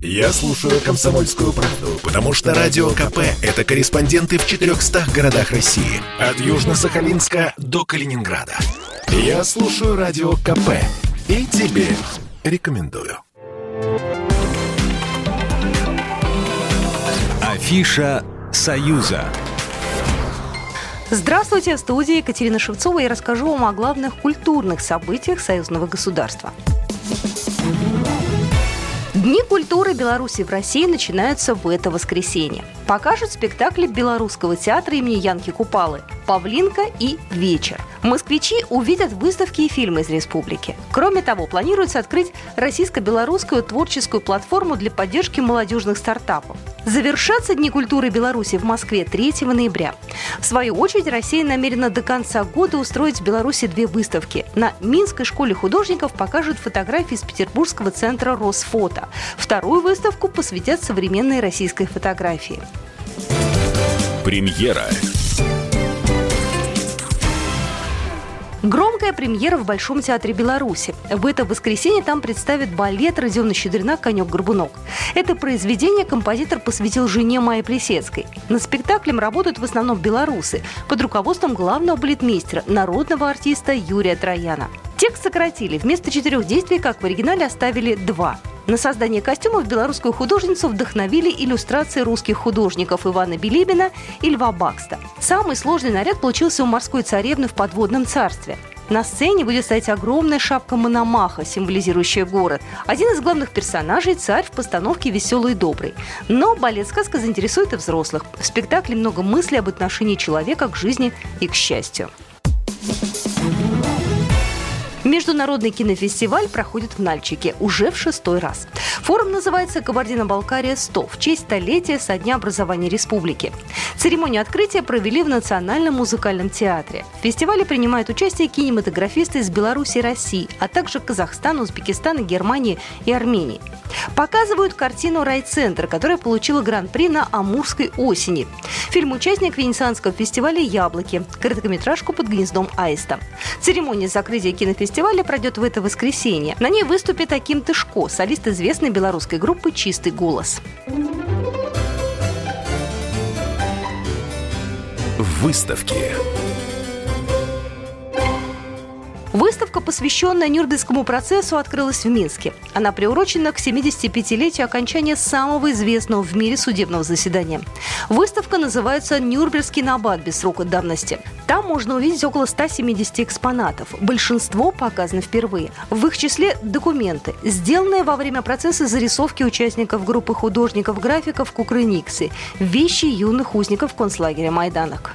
Я слушаю «Комсомольскую правду», потому что «Радио КП» — это корреспонденты в 400 городах России. От Южно-Сахалинска до Калининграда. Я слушаю «Радио КП» и тебе рекомендую. Афиша «Союза». Здравствуйте, в студии Екатерина Шевцова. Я расскажу вам о главных культурных событиях союзного государства. Дни культуры Беларуси в России начинаются в это воскресенье. Покажут спектакли Белорусского театра имени Янки Купалы «Павлинка» и «Вечер». Москвичи увидят выставки и фильмы из республики. Кроме того, планируется открыть российско-белорусскую творческую платформу для поддержки молодежных стартапов. Завершатся Дни культуры Беларуси в Москве 3 ноября. В свою очередь, Россия намерена до конца года устроить в Беларуси две выставки. На Минской школе художников покажут фотографии из Петербургского центра Росфото. Вторую выставку посвятят современной российской фотографии. Премьера. Громкая премьера в Большом театре Беларуси. В это воскресенье там представит балет Родиона Щедрина «Конек-горбунок». Это произведение композитор посвятил жене Майи Плесецкой. Над спектаклем работают в основном белорусы под руководством главного балетмейстера, народного артиста Юрия Трояна. Текст сократили. Вместо четырех действий, как в оригинале, оставили два. На создание костюмов белорусскую художницу вдохновили иллюстрации русских художников Ивана Билибина и Льва Бакста. Самый сложный наряд получился у морской царевны в подводном царстве. На сцене будет стоять огромная шапка Мономаха, символизирующая город. Один из главных персонажей – царь в постановке «Веселый и добрый». Но балет-сказка заинтересует и взрослых. В спектакле много мыслей об отношении человека к жизни и к счастью. Международный кинофестиваль проходит в Нальчике уже в шестой раз. Форум называется «Кабардино-Балкария-100» в честь столетия со дня образования республики. Церемонию открытия провели в Национальном музыкальном театре. В фестивале принимают участие кинематографисты из Беларуси и России, а также Казахстана, Узбекистана, Германии и Армении. Показывают картину «Райцентр», которая получила гран-при на Амурской осени. Фильм «Участник Венецианского фестиваля «Яблоки», короткометражку «Под гнездом аиста». Церемония закрытия кинофестиваля пройдет в это воскресенье. На ней выступит Аким Тышко, солист известной белорусской группы «Чистый голос». Выставки. Выставка, посвященная Нюрнбергскому процессу, открылась в Минске. Она приурочена к 75-летию окончания самого известного в мире судебного заседания. Выставка называется «Нюрнбергский набат без срока давности». Там можно увидеть около 170 экспонатов. Большинство показано впервые. В их числе документы, сделанные во время процесса зарисовки участников группы художников-графиков Кукрыниксы, вещи юных узников концлагеря Майданок.